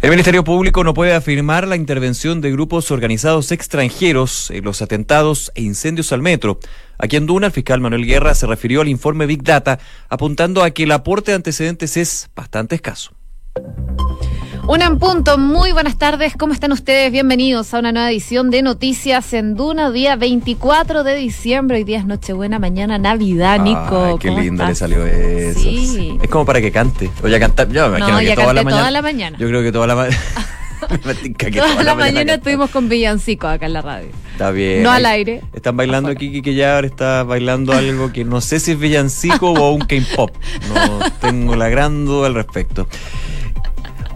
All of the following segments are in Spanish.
El Ministerio Público no puede afirmar la intervención de grupos organizados extranjeros en los atentados e incendios al metro. Aquí en Duna, el fiscal Manuel Guerra se refirió al informe Big Data, apuntando a que el aporte de antecedentes es bastante escaso. Una en punto, muy buenas tardes, ¿cómo están ustedes? Bienvenidos a una nueva edición de Noticias en Duna, día 24 de diciembre, hoy día es Nochebuena, mañana Navidad, Nico. Ay, qué lindo le salió eso. Sí. Es como para que cante, o ya cantar, yo me imagino No, que ya toda la mañana. toda la mañana. Yo creo que toda la mañana. Toda la mañana canta. estuvimos con Villancico acá en la radio. Está bien. No al aire. Están bailando aquí, que ya ahora está bailando algo que no sé si es villancico o un K-pop. No tengo la gran duda al respecto.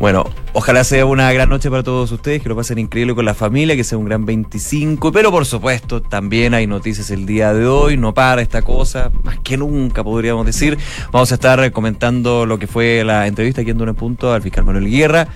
Bueno, ojalá sea una gran noche para todos ustedes, que lo pasen increíble con la familia, que sea un gran 25, pero por supuesto también hay noticias el día de hoy, no para esta cosa, más que nunca podríamos decir. Vamos a estar comentando lo que fue la entrevista aquí en Duna Punto al fiscal Manuel Guerra,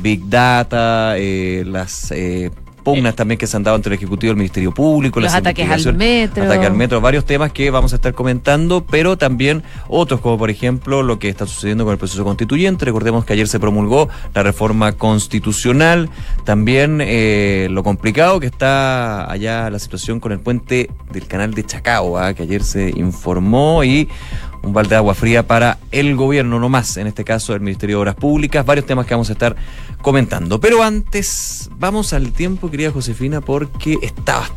Big Data, eh, las... eh, pugnas también que se han dado entre el Ejecutivo y el Ministerio Público, Los las ataques al metro. ataque al metro, varios temas que vamos a estar comentando, pero también otros, como por ejemplo lo que está sucediendo con el proceso constituyente. Recordemos que ayer se promulgó la reforma constitucional, también eh, lo complicado que está allá la situación con el puente del canal de Chacao, ¿ah? que ayer se informó y un balde de agua fría para el gobierno, no más, en este caso el Ministerio de Obras Públicas, varios temas que vamos a estar comentando. Pero antes, vamos al tiempo, querida Josefina, porque estaba,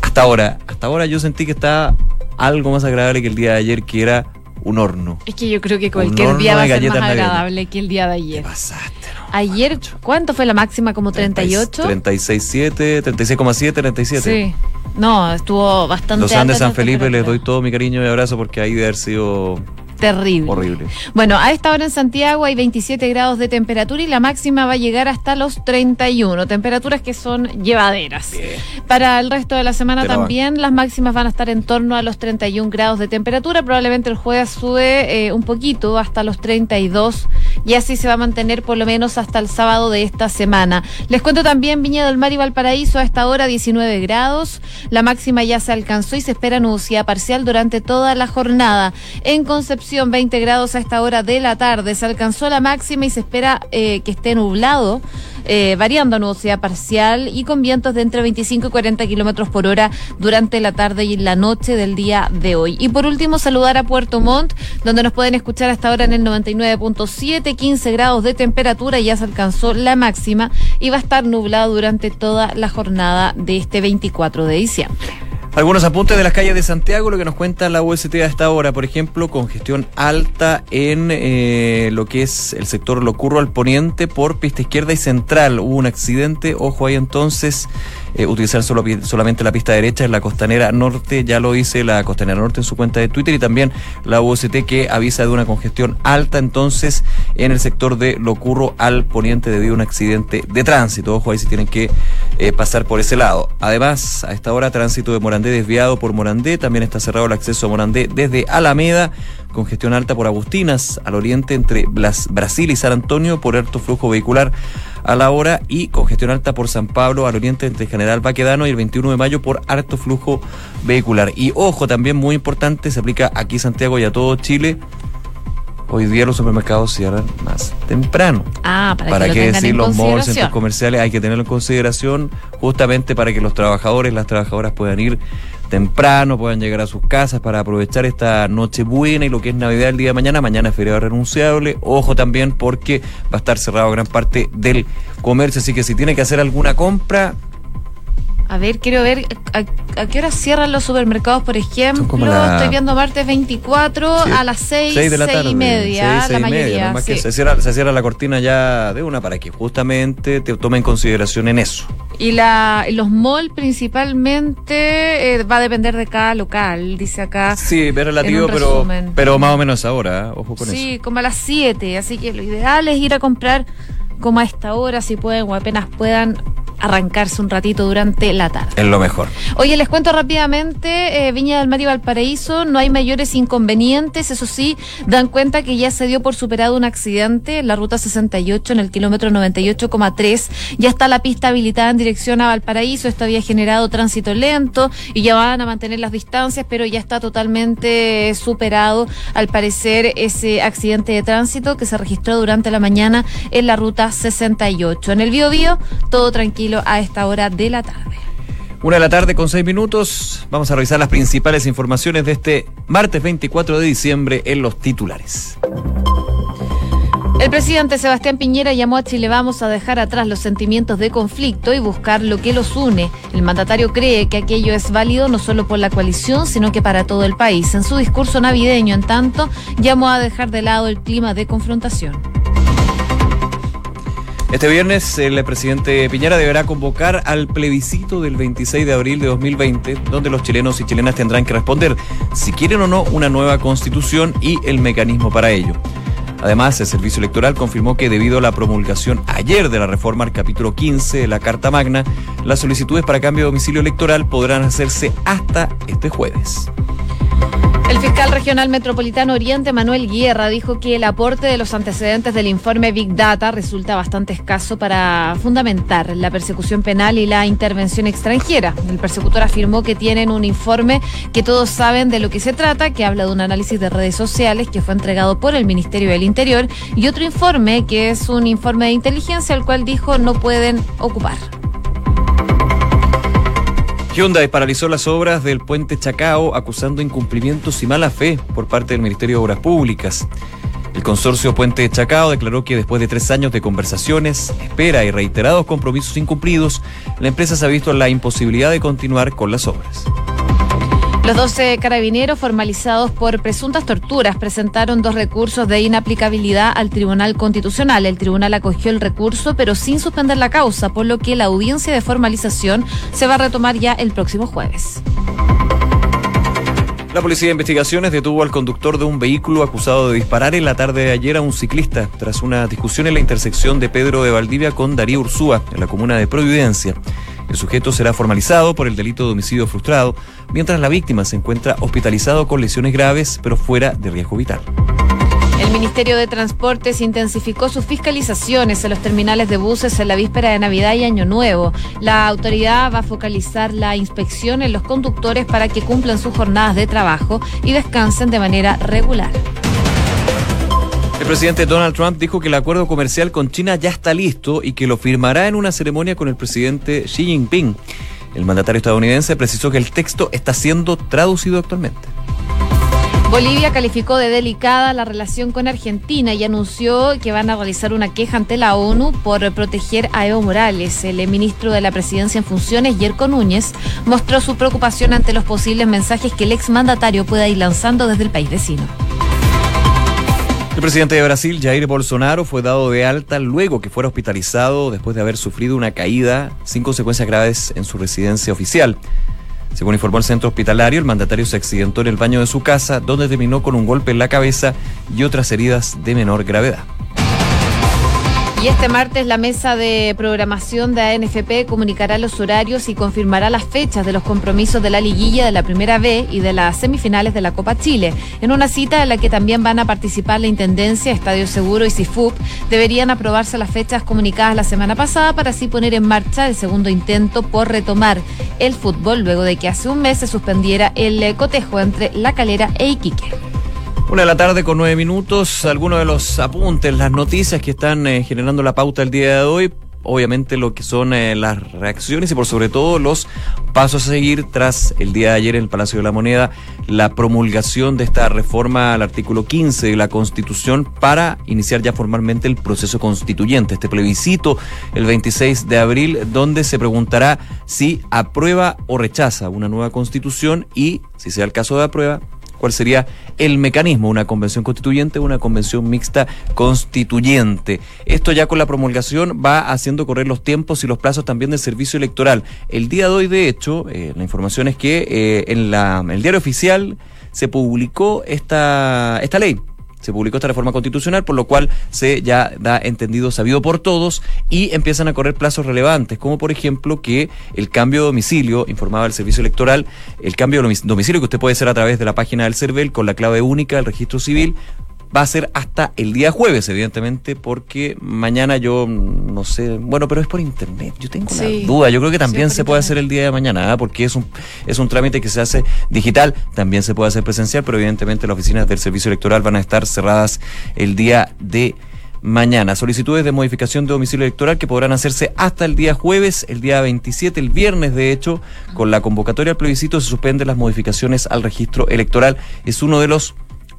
hasta ahora, hasta ahora yo sentí que estaba algo más agradable que el día de ayer, que era un horno. Es que yo creo que cualquier día va a ser más agradable que el día de ¿Qué ayer. pasaste, no? Ayer, ¿cuánto fue la máxima? ¿Como 38? 36,7, 36,7, 37. Sí. No, estuvo bastante Los Andes San Felipe les doy todo mi cariño y abrazo porque ahí debe haber sido Terrible. horrible. Bueno, a esta hora en Santiago hay 27 grados de temperatura y la máxima va a llegar hasta los 31, temperaturas que son llevaderas. Bien. Para el resto de la semana Te la también las máximas van a estar en torno a los 31 grados de temperatura, probablemente el jueves sube eh, un poquito hasta los 32 y así se va a mantener por lo menos hasta el sábado de esta semana. Les cuento también Viña del Mar y Valparaíso a esta hora 19 grados, la máxima ya se alcanzó y se espera nubosidad parcial durante toda la jornada. En Concepción 20 grados a esta hora de la tarde, se alcanzó la máxima y se espera eh, que esté nublado. eh, variando a nubosidad parcial y con vientos de entre 25 y 40 kilómetros por hora durante la tarde y la noche del día de hoy. Y por último, saludar a Puerto Montt, donde nos pueden escuchar hasta ahora en el 99.7, 15 grados de temperatura, ya se alcanzó la máxima y va a estar nublado durante toda la jornada de este 24 de diciembre. Algunos apuntes de las calles de Santiago, lo que nos cuenta la UST a esta hora, por ejemplo, congestión alta en eh, lo que es el sector Locurro al poniente por pista izquierda y central. Hubo un accidente, ojo ahí entonces, eh, utilizar solo, solamente la pista derecha en la costanera norte, ya lo dice la costanera norte en su cuenta de Twitter y también la UST que avisa de una congestión alta entonces en el sector de Locurro al poniente debido a un accidente de tránsito. Ojo ahí si tienen que eh, pasar por ese lado. Además, a esta hora tránsito de Morandé desviado por Morandé, también está cerrado el acceso a Morandé desde Alameda, congestión alta por Agustinas al oriente entre Blas- Brasil y San Antonio por alto flujo vehicular a la hora y congestión alta por San Pablo al oriente entre General Baquedano y el 21 de mayo por alto flujo vehicular. Y ojo, también muy importante, se aplica aquí Santiago y a todo Chile. Hoy día los supermercados cierran más temprano. Ah, para, ¿Para que lo qué tengan decir en los malls, centros comerciales? Hay que tenerlo en consideración justamente para que los trabajadores, las trabajadoras puedan ir temprano, puedan llegar a sus casas para aprovechar esta noche buena y lo que es Navidad el día de mañana. Mañana es feriado renunciable. Ojo también porque va a estar cerrado gran parte del comercio, así que si tiene que hacer alguna compra, A ver, quiero ver a, a qué hora cierran los supermercados, por ejemplo. la- Estoy viendo martes 24 Sí, a las 6, seis de la 6 tarde, y media, seis, la seis y mayoría. media, nomás que sí. se, cierra, se cierra la cortina ya de una para que justamente te tome en consideración en eso. Y la, los malls principalmente eh, va a depender de cada local, dice acá. Sí, es relativo, pero, pero más o menos ahora, ¿eh? ojo con sí, eso. como a las 7, así que lo ideal es ir a comprar como a esta hora, si pueden o apenas puedan, arrancarse un ratito durante la tarde. Es lo mejor. Oye, les cuento rápidamente, eh, Viña del Mar y Valparaíso, no hay mayores inconvenientes, eso sí, dan cuenta que ya se dio por superado un accidente en la ruta 68 en el kilómetro 98,3, ya está la pista habilitada en dirección a Valparaíso, esto había generado tránsito lento y ya van a mantener las distancias, pero ya está totalmente superado al parecer ese accidente de tránsito que se registró durante la mañana en la ruta 68. En el Bio Bio, todo tranquilo a esta hora de la tarde. Una de la tarde con seis minutos. Vamos a revisar las principales informaciones de este martes 24 de diciembre en los titulares. El presidente Sebastián Piñera llamó a Chile Vamos a dejar atrás los sentimientos de conflicto y buscar lo que los une. El mandatario cree que aquello es válido no solo por la coalición, sino que para todo el país. En su discurso navideño, en tanto, llamó a dejar de lado el clima de confrontación. Este viernes el presidente Piñera deberá convocar al plebiscito del 26 de abril de 2020, donde los chilenos y chilenas tendrán que responder si quieren o no una nueva constitución y el mecanismo para ello. Además, el Servicio Electoral confirmó que debido a la promulgación ayer de la reforma al capítulo 15 de la Carta Magna, las solicitudes para cambio de domicilio electoral podrán hacerse hasta este jueves. El fiscal regional metropolitano Oriente, Manuel Guerra, dijo que el aporte de los antecedentes del informe Big Data resulta bastante escaso para fundamentar la persecución penal y la intervención extranjera. El persecutor afirmó que tienen un informe que todos saben de lo que se trata, que habla de un análisis de redes sociales que fue entregado por el Ministerio del Interior, y otro informe que es un informe de inteligencia, al cual dijo no pueden ocupar. Hyundai paralizó las obras del puente Chacao acusando incumplimientos y mala fe por parte del Ministerio de Obras Públicas. El consorcio Puente Chacao declaró que después de tres años de conversaciones, espera y reiterados compromisos incumplidos, la empresa se ha visto la imposibilidad de continuar con las obras. Los 12 carabineros formalizados por presuntas torturas presentaron dos recursos de inaplicabilidad al Tribunal Constitucional. El tribunal acogió el recurso, pero sin suspender la causa, por lo que la audiencia de formalización se va a retomar ya el próximo jueves. La Policía de Investigaciones detuvo al conductor de un vehículo acusado de disparar en la tarde de ayer a un ciclista tras una discusión en la intersección de Pedro de Valdivia con Darío Ursúa, en la comuna de Providencia. El sujeto será formalizado por el delito de homicidio frustrado, mientras la víctima se encuentra hospitalizado con lesiones graves, pero fuera de riesgo vital. El Ministerio de Transportes intensificó sus fiscalizaciones en los terminales de buses en la víspera de Navidad y Año Nuevo. La autoridad va a focalizar la inspección en los conductores para que cumplan sus jornadas de trabajo y descansen de manera regular. El presidente Donald Trump dijo que el acuerdo comercial con China ya está listo y que lo firmará en una ceremonia con el presidente Xi Jinping. El mandatario estadounidense precisó que el texto está siendo traducido actualmente. Bolivia calificó de delicada la relación con Argentina y anunció que van a realizar una queja ante la ONU por proteger a Evo Morales. El ministro de la Presidencia en funciones, Yerko Núñez, mostró su preocupación ante los posibles mensajes que el exmandatario pueda ir lanzando desde el país vecino. El presidente de Brasil, Jair Bolsonaro, fue dado de alta luego que fuera hospitalizado después de haber sufrido una caída sin consecuencias graves en su residencia oficial. Según informó el centro hospitalario, el mandatario se accidentó en el baño de su casa, donde terminó con un golpe en la cabeza y otras heridas de menor gravedad. Y este martes la mesa de programación de ANFP comunicará los horarios y confirmará las fechas de los compromisos de la liguilla de la Primera B y de las semifinales de la Copa Chile. En una cita en la que también van a participar la Intendencia, Estadio Seguro y CIFUP, deberían aprobarse las fechas comunicadas la semana pasada para así poner en marcha el segundo intento por retomar el fútbol luego de que hace un mes se suspendiera el cotejo entre La Calera e Iquique. Una de la tarde con nueve minutos, algunos de los apuntes, las noticias que están eh, generando la pauta el día de hoy, obviamente lo que son eh, las reacciones y por sobre todo los pasos a seguir tras el día de ayer en el Palacio de la Moneda la promulgación de esta reforma al artículo 15 de la Constitución para iniciar ya formalmente el proceso constituyente, este plebiscito el 26 de abril donde se preguntará si aprueba o rechaza una nueva constitución y si sea el caso de aprueba cuál sería el mecanismo, una convención constituyente, una convención mixta constituyente. Esto ya con la promulgación va haciendo correr los tiempos y los plazos también del servicio electoral. El día de hoy, de hecho, eh, la información es que eh, en la, el diario oficial se publicó esta, esta ley se publicó esta reforma constitucional, por lo cual se ya da entendido, sabido por todos, y empiezan a correr plazos relevantes, como por ejemplo que el cambio de domicilio, informaba el servicio electoral, el cambio de domicilio que usted puede hacer a través de la página del CERVEL con la clave única del registro civil, va a ser hasta el día jueves, evidentemente, porque mañana yo no sé, bueno, pero es por internet. Yo tengo la duda. Yo creo que también se puede hacer el día de mañana, ¿ah? porque es un es un trámite que se hace digital, también se puede hacer presencial, pero evidentemente las oficinas del servicio electoral van a estar cerradas el día de mañana. Solicitudes de modificación de domicilio electoral que podrán hacerse hasta el día jueves, el día 27, el viernes de hecho, con la convocatoria al plebiscito se suspenden las modificaciones al registro electoral. Es uno de los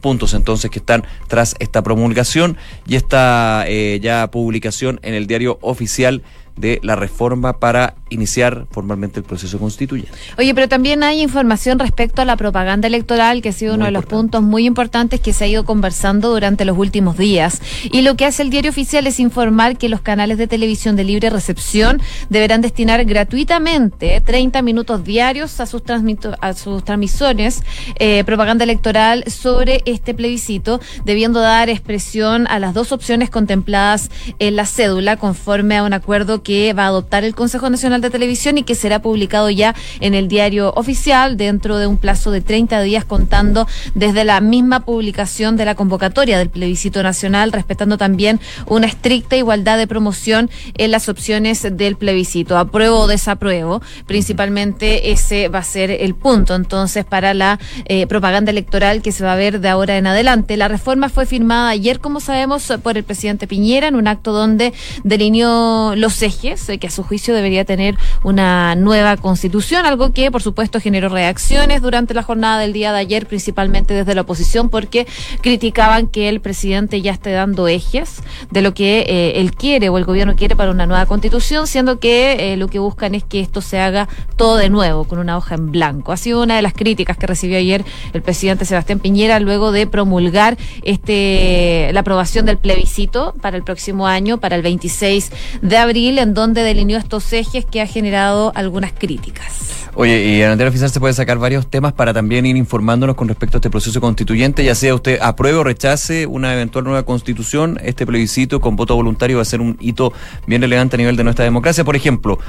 puntos entonces que están tras esta promulgación y esta eh, ya publicación en el diario oficial de la reforma para iniciar formalmente el proceso constituyente. Oye, pero también hay información respecto a la propaganda electoral, que ha sido uno de los puntos muy importantes que se ha ido conversando durante los últimos días. Y lo que hace el diario oficial es informar que los canales de televisión de libre recepción deberán destinar gratuitamente 30 minutos diarios a sus, a sus transmisiones eh, propaganda electoral sobre este plebiscito, debiendo dar expresión a las dos opciones contempladas en la cédula conforme a un acuerdo que va a adoptar el Consejo Nacional de Televisión y que será publicado ya en el diario oficial dentro de un plazo de 30 días contando desde la misma publicación de la convocatoria del plebiscito nacional, respetando también una estricta igualdad de promoción en las opciones del plebiscito. Apruebo o desapruebo, principalmente ese va a ser el punto entonces para la eh, propaganda electoral que se va a ver de ahora en adelante. La reforma fue firmada ayer, como sabemos, por el presidente Piñera en un acto donde delineó los ejes que a su juicio debería tener una nueva constitución, algo que por supuesto generó reacciones durante la jornada del día de ayer, principalmente desde la oposición, porque criticaban que el presidente ya esté dando ejes de lo que eh, él quiere o el gobierno quiere para una nueva constitución, siendo que eh, lo que buscan es que esto se haga todo de nuevo, con una hoja en blanco. Ha sido una de las críticas que recibió ayer el presidente Sebastián Piñera luego de promulgar este la aprobación del plebiscito para el próximo año, para el 26 de abril en donde delineó estos ejes que ha generado algunas críticas. Oye, y en el oficial se puede sacar varios temas para también ir informándonos con respecto a este proceso constituyente, ya sea usted apruebe o rechace una eventual nueva constitución, este plebiscito con voto voluntario va a ser un hito bien relevante a nivel de nuestra democracia. Por ejemplo,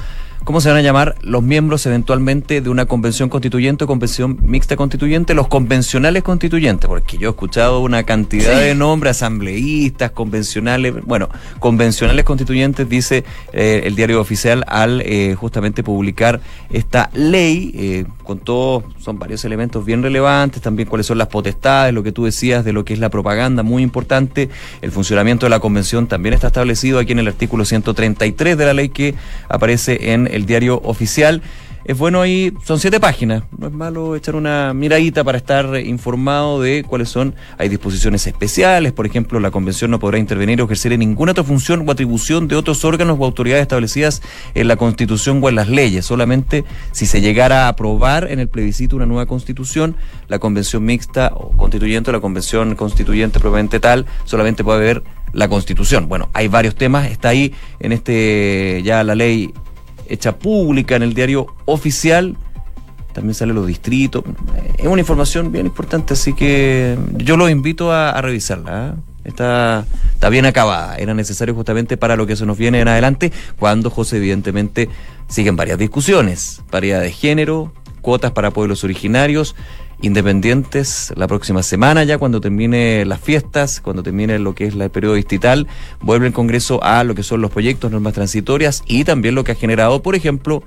¿Cómo se van a llamar los miembros eventualmente de una convención constituyente o convención mixta constituyente? Los convencionales constituyentes, porque yo he escuchado una cantidad de nombres, asambleístas, convencionales, bueno, convencionales constituyentes, dice eh, el diario oficial al eh, justamente publicar esta ley, eh, con todos, son varios elementos bien relevantes, también cuáles son las potestades, lo que tú decías de lo que es la propaganda, muy importante, el funcionamiento de la convención también está establecido aquí en el artículo 133 de la ley que aparece en el diario oficial. Es bueno ahí, son siete páginas, no es malo echar una miradita para estar informado de cuáles son, hay disposiciones especiales, por ejemplo, la convención no podrá intervenir o ejercer en ninguna otra función o atribución de otros órganos o autoridades establecidas en la constitución o en las leyes, solamente si se llegara a aprobar en el plebiscito una nueva constitución, la convención mixta o constituyente o la convención constituyente propiamente tal, solamente puede haber la constitución. Bueno, hay varios temas, está ahí en este ya la ley hecha pública en el diario oficial. También sale los distritos. Es una información bien importante, así que yo los invito a, revisarla. ¿eh? Está, está bien acabada. Era necesario justamente para lo que se nos viene en adelante, cuando José, evidentemente, siguen varias discusiones. Paridad de género, cuotas para pueblos originarios, independientes la próxima semana ya cuando termine las fiestas, cuando termine lo que es el periodo distrital, vuelve el Congreso a lo que son los proyectos, normas transitorias y también lo que ha generado, por ejemplo,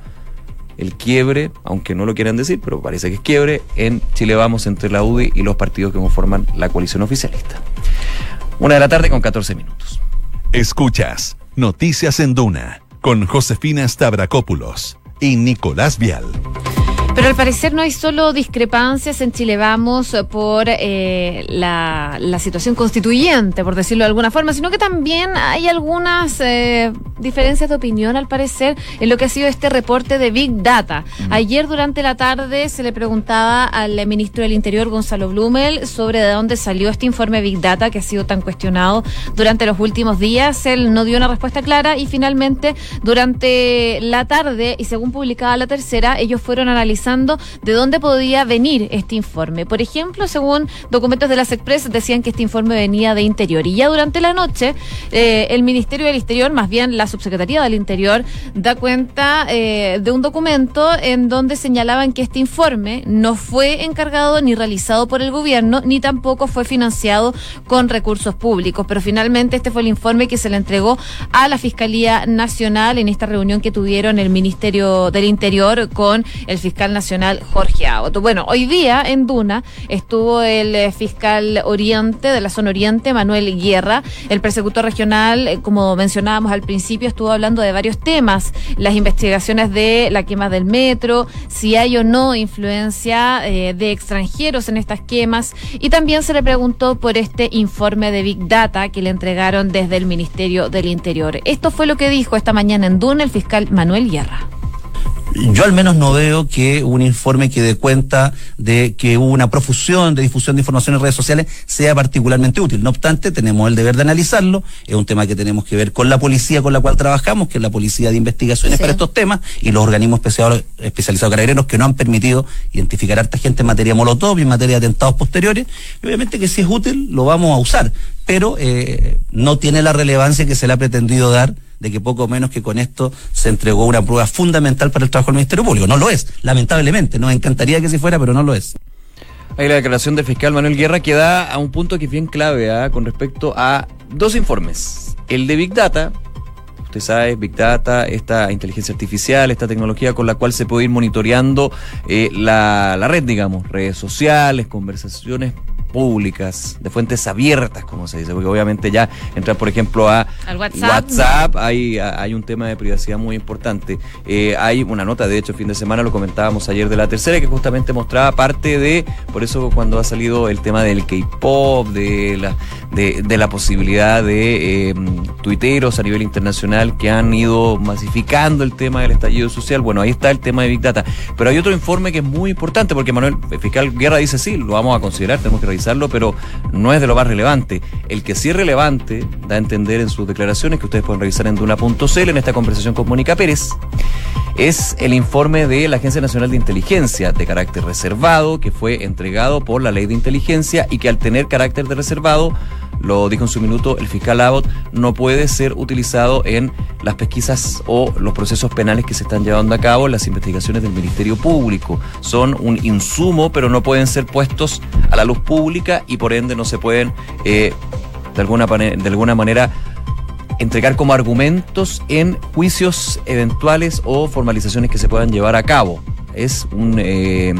el quiebre, aunque no lo quieran decir, pero parece que es quiebre, en Chile Vamos entre la UDI y los partidos que conforman la coalición oficialista. Una de la tarde con 14 minutos. Escuchas Noticias en Duna con Josefina Stavrakopoulos y Nicolás Vial. Pero al parecer no hay solo discrepancias en Chile Vamos por eh, la, situación constituyente, por decirlo de alguna forma, sino que también hay algunas eh, diferencias de opinión, al parecer, en lo que ha sido este reporte de Big Data. Ayer durante la tarde se le preguntaba al ministro del Interior, Gonzalo Blumel, sobre de dónde salió este informe Big Data que ha sido tan cuestionado durante los últimos días. Él no dio una respuesta clara y finalmente durante la tarde, y según publicaba la tercera, ellos fueron analizando de dónde podía venir este informe. Por ejemplo, según documentos de las Express, decían que este informe venía de Interior. Y ya durante la noche, eh, el Ministerio del Interior, más bien la Subsecretaría del Interior, da cuenta eh, de un documento en donde señalaban que este informe no fue encargado ni realizado por el gobierno, ni tampoco fue financiado con recursos públicos. Pero finalmente este fue el informe que se le entregó a la Fiscalía Nacional en esta reunión que tuvieron el Ministerio del Interior con el fiscal nacional Jorge Agoto. Bueno, hoy día en Duna estuvo el eh, fiscal oriente de la zona oriente, Manuel Guerra, el persecutor regional, eh, como mencionábamos al principio, estuvo hablando de varios temas, las investigaciones de la quema del metro, si hay o no influencia eh, de extranjeros en estas quemas, y también se le preguntó por este informe de Big Data que le entregaron desde el Ministerio del Interior. Esto fue lo que dijo esta mañana en Duna el fiscal Manuel Guerra yo al menos no veo que un informe que dé cuenta de que hubo una profusión de difusión de información en redes sociales sea particularmente útil. No obstante, tenemos el deber de analizarlo. Es un tema que tenemos que ver con la policía con la cual trabajamos, que es la policía de investigaciones para estos temas, y los organismos especializados, especializados carabineros que no han permitido identificar a harta gente en materia molotov y en materia de atentados posteriores. Y obviamente que si es útil, lo vamos a usar, pero eh, no tiene la relevancia que se le ha pretendido dar de que poco menos que con esto se entregó una prueba fundamental para el trabajo del Ministerio Público. No lo es, lamentablemente. Nos encantaría que si fuera, pero no lo es. Hay la declaración del fiscal Manuel Guerra que da a un punto que es bien clave ¿ah? con respecto a dos informes. El de Big Data, usted sabe, Big Data, esta inteligencia artificial, esta tecnología con la cual se puede ir monitoreando eh, la, la red, digamos, redes sociales, conversaciones públicas, de fuentes abiertas, como se dice, porque obviamente ya entrar, por ejemplo, a WhatsApp, hay, hay un tema de privacidad muy importante. Eh, hay una nota, de hecho, fin de semana lo comentábamos ayer de la tercera, que justamente mostraba parte de, por eso cuando ha salido el tema del K-pop, de la, de, la posibilidad de eh, tuiteros a nivel internacional que han ido masificando el tema del estallido social, bueno, ahí está el tema de Big Data. Pero hay otro informe que es muy importante, porque Manuel, el fiscal Guerra dice sí, lo vamos a considerar, tenemos que revisar pero no es de lo más relevante. El que sí es relevante, da a entender en sus declaraciones, que ustedes pueden revisar en duna.cl en esta conversación con Mónica Pérez, es el informe de la Agencia Nacional de Inteligencia de carácter reservado, que fue entregado por la ley de inteligencia y que al tener carácter de reservado lo dijo en su minuto el fiscal Abbott, no puede ser utilizado en las pesquisas o los procesos penales que se están llevando a cabo las investigaciones del Ministerio Público. Son un insumo, pero no pueden ser puestos a la luz pública y por ende no se pueden eh, de, alguna, de alguna manera entregar como argumentos en juicios eventuales o formalizaciones que se puedan llevar a cabo es un eh,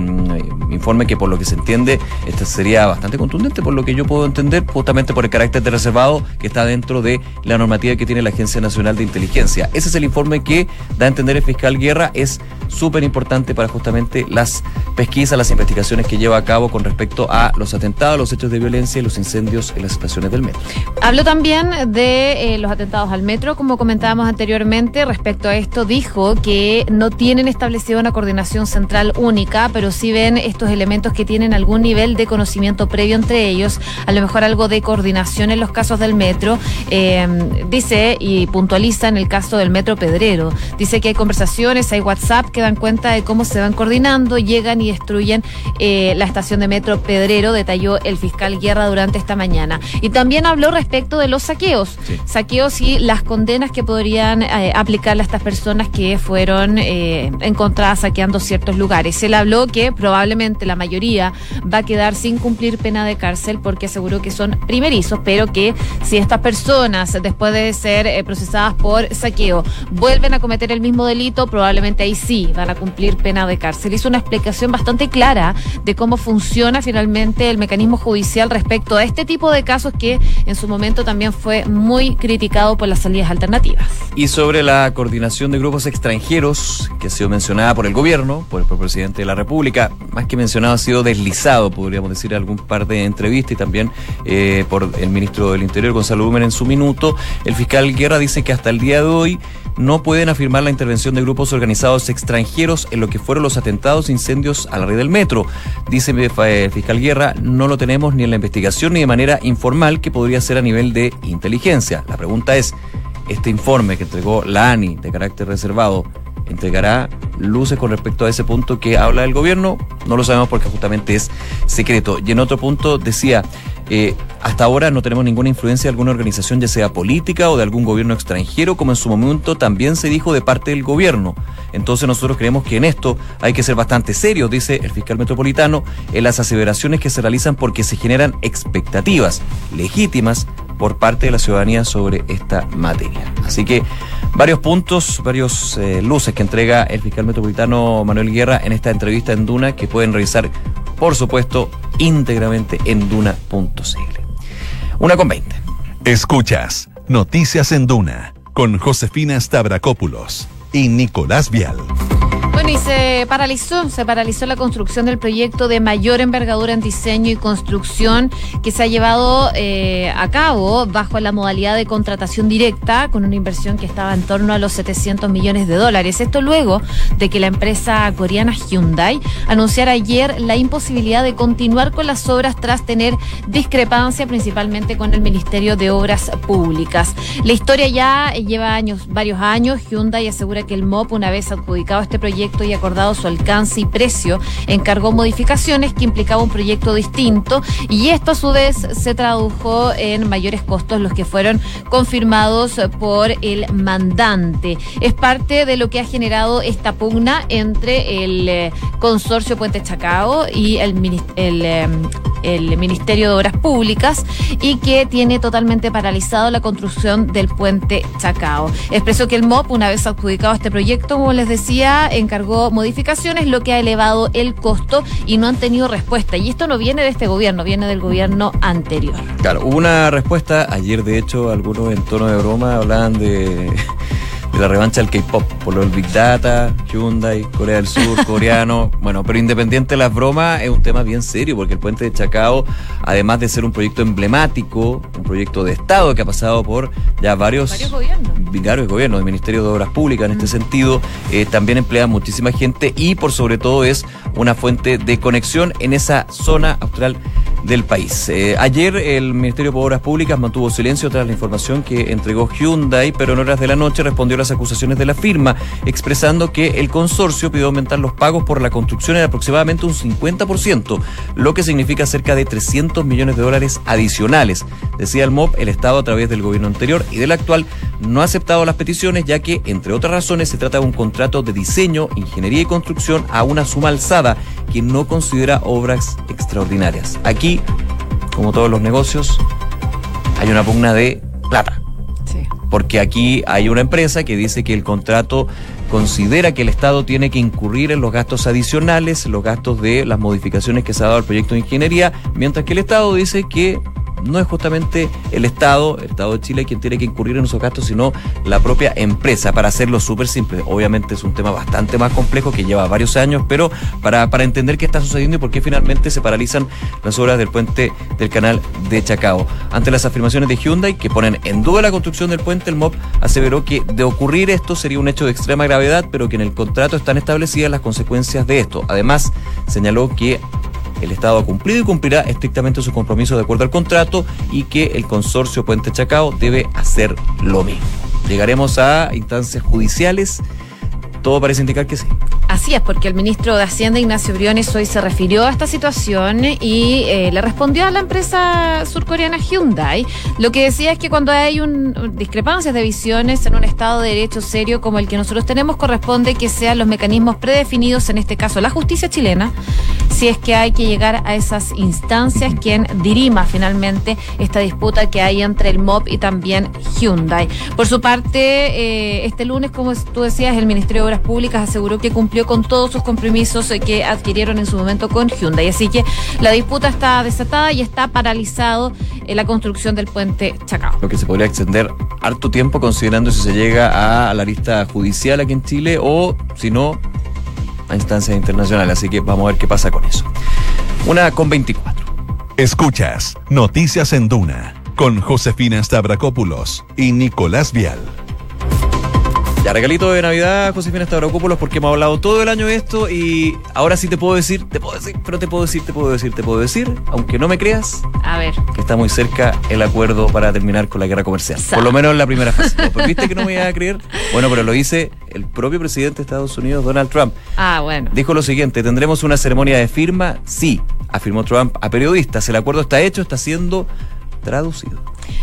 informe que por lo que se entiende este sería bastante contundente, por lo que yo puedo entender, justamente por el carácter de reservado que está dentro de la normativa que tiene la Agencia Nacional de Inteligencia. Ese es el informe que da a entender el fiscal Guerra, es súper importante para justamente las pesquisas, las investigaciones que lleva a cabo con respecto a los atentados, los hechos de violencia y los incendios en las estaciones del metro. Habló también de eh, los atentados al metro, como comentábamos anteriormente, respecto a esto dijo que no tienen establecida una coordinación central única, pero sí ven estos elementos que tienen algún nivel de conocimiento previo entre ellos, a lo mejor algo de coordinación en los casos del metro. Em, dice y puntualiza en el caso del metro Pedrero. Dice que hay conversaciones, hay WhatsApp que dan cuenta de cómo se van coordinando, llegan y destruyen eh, la estación de metro Pedrero, detalló el fiscal Guerra durante esta mañana. Y también habló respecto de los saqueos, saqueos y las condenas que podrían eh, aplicarle a estas personas que fueron eh, encontradas saqueando ciertos lugares. Él habló que probablemente la mayoría va a quedar sin cumplir pena de cárcel porque aseguró que son primerizos, pero que si estas personas, después de ser eh, procesadas por saqueo, vuelven a cometer el mismo delito, probablemente ahí sí van a cumplir pena de cárcel. Hizo una explicación bastante clara de cómo funciona finalmente el mecanismo judicial respecto a este tipo de casos que en su momento también fue muy criticado por las salidas alternativas. Y sobre la coordinación de grupos extranjeros que ha sido mencionada por el gobierno, por el presidente de la República. Más que mencionado, ha sido deslizado, podríamos decir, algún par de entrevistas y también eh, por el ministro del Interior, Gonzalo Lúmer, en su minuto. El fiscal Guerra dice que hasta el día de hoy no pueden afirmar la intervención de grupos organizados extranjeros en lo que fueron los atentados e incendios a la red del metro. Dice el fiscal Guerra, no lo tenemos ni en la investigación ni de manera informal que podría ser a nivel de inteligencia. La pregunta es, este informe que entregó la ANI de carácter reservado entregará luces con respecto a ese punto que habla el gobierno. No lo sabemos porque justamente es secreto. Y en otro punto decía, eh, hasta ahora no tenemos ninguna influencia de alguna organización, ya sea política o de algún gobierno extranjero, como en su momento también se dijo de parte del gobierno. Entonces nosotros creemos que en esto hay que ser bastante serios, dice el fiscal metropolitano, en las aseveraciones que se realizan porque se generan expectativas legítimas por parte de la ciudadanía sobre esta materia. Así que varios puntos, varios eh, luces que entrega el fiscal metropolitano Manuel Guerra en esta entrevista en Duna que pueden revisar, por supuesto, íntegramente en duna.cl. Una con 20. Escuchas Noticias en Duna con Josefina Stavrakopoulos y Nicolás Vial. Y se paralizó, se paralizó la construcción del proyecto de mayor envergadura en diseño y construcción que se ha llevado eh, a cabo bajo la modalidad de contratación directa con una inversión que estaba en torno a los 700 millones de dólares. Esto luego de que la empresa coreana Hyundai anunciara ayer la imposibilidad de continuar con las obras tras tener discrepancia principalmente con el Ministerio de Obras Públicas. La historia ya lleva años, varios años. Hyundai asegura que el MOP, una vez adjudicado este proyecto, y acordado su alcance y precio, encargó modificaciones que implicaba un proyecto distinto y esto a su vez se tradujo en mayores costos, los que fueron confirmados por el mandante. Es parte de lo que ha generado esta pugna entre el eh, consorcio Puente Chacao y el, el, eh, el Ministerio de Obras Públicas y que tiene totalmente paralizado la construcción del puente Chacao. Expresó que el MOP, una vez adjudicado este proyecto, como les decía, encargó modificaciones, lo que ha elevado el costo y no han tenido respuesta. Y esto no viene de este gobierno, viene del gobierno anterior. Claro, hubo una respuesta. Ayer, de hecho, algunos en tono de broma hablaban de de la revancha del K-pop, por lo del Big Data, Hyundai, Corea del Sur, coreano. Bueno, pero independiente de las bromas, es un tema bien serio, porque el puente de Chacao, además de ser un proyecto emblemático, un proyecto de Estado que ha pasado por ya varios, varios gobiernos, varios gobiernos, el Ministerio de Obras Públicas en este sentido, eh, también emplea muchísima gente y por sobre todo es una fuente de conexión en esa zona austral del país. Eh, ayer el Ministerio de Obras Públicas mantuvo silencio tras la información que entregó Hyundai, pero en horas de la noche respondió a las acusaciones de la firma, expresando que el consorcio pidió aumentar los pagos por la construcción en aproximadamente un 50%, lo que significa cerca de 300 millones de dólares adicionales. Decía el MOP, el Estado a través del gobierno anterior y del actual no ha aceptado las peticiones, ya que, entre otras razones, se trata de un contrato de diseño, ingeniería y construcción a una suma alzada que no considera obras extraordinarias. Aquí, como todos los negocios, hay una pugna de plata. Sí. Porque aquí hay una empresa que dice que el contrato considera que el Estado tiene que incurrir en los gastos adicionales, los gastos de las modificaciones que se ha dado al proyecto de ingeniería, mientras que el Estado dice que no es justamente el Estado, el Estado de Chile, quien tiene que incurrir en esos gastos, sino la propia empresa, para hacerlo súper simple. Obviamente es un tema bastante más complejo que lleva varios años, pero para, para entender qué está sucediendo y por qué finalmente se paralizan las obras del puente del canal de Chacao. Ante las afirmaciones de Hyundai, que ponen en duda la construcción del puente, el MOP aseveró que de ocurrir esto sería un hecho de extrema gravedad, pero que en el contrato están establecidas las consecuencias de esto. Además, señaló que el Estado ha cumplido y cumplirá estrictamente sus compromisos de acuerdo al contrato y que el consorcio Puente Chacao debe hacer lo mismo. Llegaremos a instancias judiciales. Todo parece indicar que sí. Así es, porque el ministro de Hacienda, Ignacio Briones, hoy se refirió a esta situación y eh, le respondió a la empresa surcoreana Hyundai. Lo que decía es que cuando hay un, discrepancias de visiones en un Estado de Derecho serio como el que nosotros tenemos, corresponde que sean los mecanismos predefinidos, en este caso la justicia chilena, si es que hay que llegar a esas instancias, quien dirima finalmente esta disputa que hay entre el MOB y también Hyundai. Por su parte, eh, este lunes, como tú decías, el Ministerio de Obras Públicas aseguró que cumplió con todos sus compromisos eh, que adquirieron en su momento con Hyundai. Así que la disputa está desatada y está paralizado en la construcción del puente Chacao. Lo que se podría extender harto tiempo considerando si se llega a la lista judicial aquí en Chile o si no a instancias internacionales. Así que vamos a ver qué pasa con eso. Una con 24. Escuchas Noticias en Duna con Josefina Stavrakopoulos y Nicolás Vial. Ya, regalito de Navidad, Josefina Stavrakopoulos, porque hemos hablado todo el año de esto y ahora sí te puedo decir, te puedo decir, pero te puedo decir, te puedo decir, te puedo decir, aunque no me creas, A ver. que está muy cerca el acuerdo para terminar con la guerra comercial. Sa- Por lo menos en la primera fase. No, pues, ¿Viste que no me iba a creer? Bueno, pero lo dice el propio presidente de Estados Unidos, Donald Trump. Ah, bueno. Dijo lo siguiente, ¿tendremos una ceremonia de firma? Sí, afirmó Trump a periodistas. El acuerdo está hecho, está siendo traducido.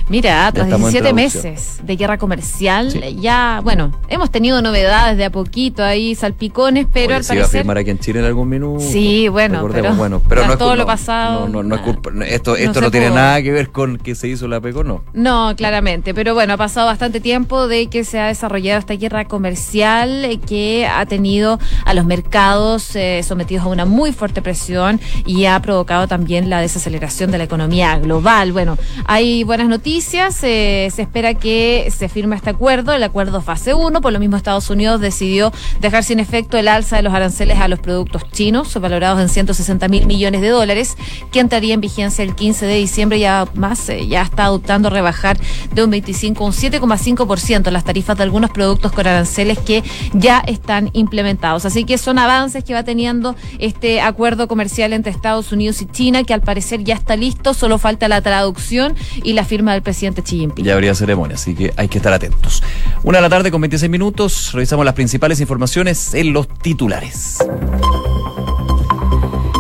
Mira, tras estamos en 17 traducción. meses de guerra comercial, Sí. ya, bueno, hemos tenido novedades de a poquito ahí, salpicones, pero Oye, al se iba a parecer. firmar aquí en Chile en algún minuto. Sí, bueno, Recordemos, pero bueno, pero no es todo lo pasado, No, no, no es culpa. Esto, no esto se no, tiene pudo. nada que ver con que se hizo la PECO, no. No, claramente, pero bueno, ha pasado bastante tiempo de que se ha desarrollado esta guerra comercial eh, que ha tenido a los mercados eh, sometidos a una muy fuerte presión y ha provocado también la desaceleración de la economía global. Bueno, hay buenas noticias, se espera que se firme este acuerdo, el acuerdo fase 1, por lo mismo Estados Unidos decidió dejar sin efecto el alza de los aranceles a los productos chinos, valorados en 160 mil millones de dólares, que entraría en vigencia el 15 de diciembre, ya más, eh, ya está adoptando rebajar de un 25 a un 7,5% las tarifas de algunos productos con aranceles que ya están implementados. Así que son avances que va teniendo este acuerdo comercial entre Estados Unidos y China, que al parecer ya está listo, solo falta la traducción y la firma del presidente Xi Jinping. Ya habría ceremonia, así que hay que estar atentos. Una de la tarde con 26 minutos, revisamos las principales informaciones en los titulares.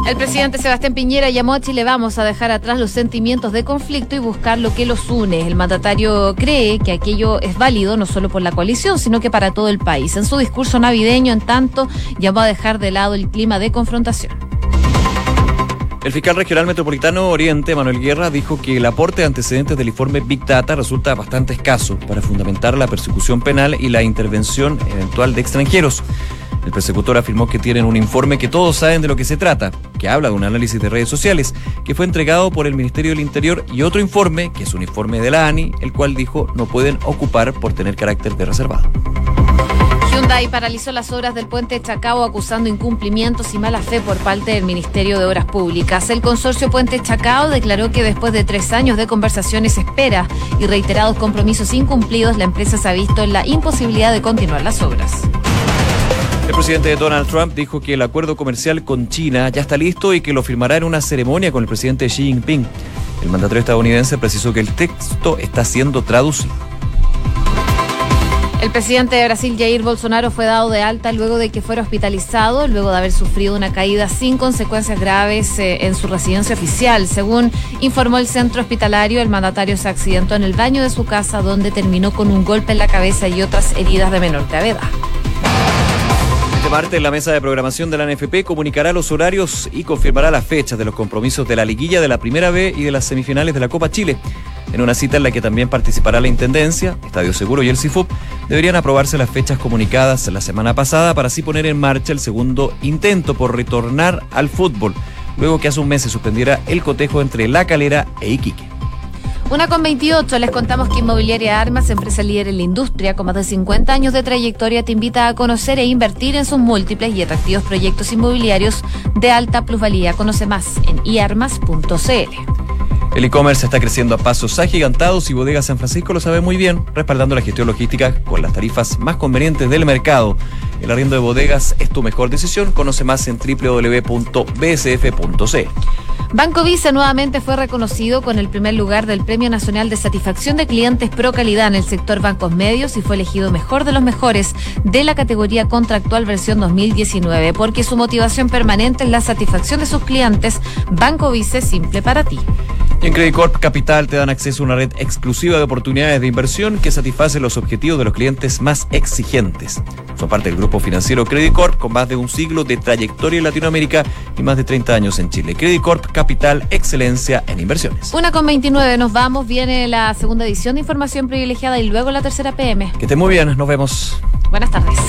El presidente Sebastián Piñera llamó a Chile Vamos a dejar atrás los sentimientos de conflicto y buscar lo que los une. El mandatario cree que aquello es válido no solo por la coalición, sino que para todo el país. En su discurso navideño, en tanto, llamó a dejar de lado el clima de confrontación. El fiscal regional metropolitano Oriente, Manuel Guerra, dijo que el aporte de antecedentes del informe Big Data resulta bastante escaso para fundamentar la persecución penal y la intervención eventual de extranjeros. El persecutor afirmó que tienen un informe que todos saben de lo que se trata, que habla de un análisis de redes sociales, que fue entregado por el Ministerio del Interior, y otro informe, que es un informe de la ANI, el cual dijo no pueden ocupar por tener carácter de reservado. Hyundai paralizó las obras del puente Chacao acusando incumplimientos y mala fe por parte del Ministerio de Obras Públicas. El consorcio Puente Chacao declaró que después de tres años de conversaciones, espera y reiterados compromisos incumplidos, la empresa se ha visto en la imposibilidad de continuar las obras. El presidente Donald Trump dijo que el acuerdo comercial con China ya está listo y que lo firmará en una ceremonia con el presidente Xi Jinping. El mandatario estadounidense precisó que el texto está siendo traducido. El presidente de Brasil, Jair Bolsonaro, fue dado de alta luego de que fuera hospitalizado, luego de haber sufrido una caída sin consecuencias graves eh, en su residencia oficial. Según informó el centro hospitalario, el mandatario se accidentó en el baño de su casa, donde terminó con un golpe en la cabeza y otras heridas de menor gravedad. Este martes la mesa de programación de la NFP comunicará los horarios y confirmará las fechas de los compromisos de la liguilla de la Primera B y de las semifinales de la Copa Chile. En una cita en la que también participará la Intendencia, Estadio Seguro y el CIFUP, deberían aprobarse las fechas comunicadas la semana pasada para así poner en marcha el segundo intento por retornar al fútbol, luego que hace un mes se suspendiera el cotejo entre La Calera e Iquique. Una con 28, les contamos que Inmobiliaria Armas, empresa líder en la industria con más de 50 años de trayectoria, te invita a conocer e invertir en sus múltiples y atractivos proyectos inmobiliarios de alta plusvalía. Conoce más en iarmas.cl. El e-commerce está creciendo a pasos agigantados y Bodega San Francisco lo sabe muy bien, respaldando la gestión logística con las tarifas más convenientes del mercado. El arriendo de bodegas es tu mejor decisión. Conoce más en www.bsf.c. Banco Vice nuevamente fue reconocido con el primer lugar del Premio Nacional de Satisfacción de Clientes Pro Calidad en el sector bancos medios y fue elegido mejor de los mejores de la categoría contractual versión 2019, porque su motivación permanente es la satisfacción de sus clientes. Banco Vice simple para ti. En Credit Corp Capital te dan acceso a una red exclusiva de oportunidades de inversión que satisface los objetivos de los clientes más exigentes. Son parte del grupo financiero Credit Corp con más de un siglo de trayectoria en Latinoamérica y más de 30 años en Chile. Credit Corp Capital, excelencia en inversiones. Una con 29, nos vamos, viene la segunda edición de Información Privilegiada y luego la tercera PM. Que estén muy bien, nos vemos. Buenas tardes.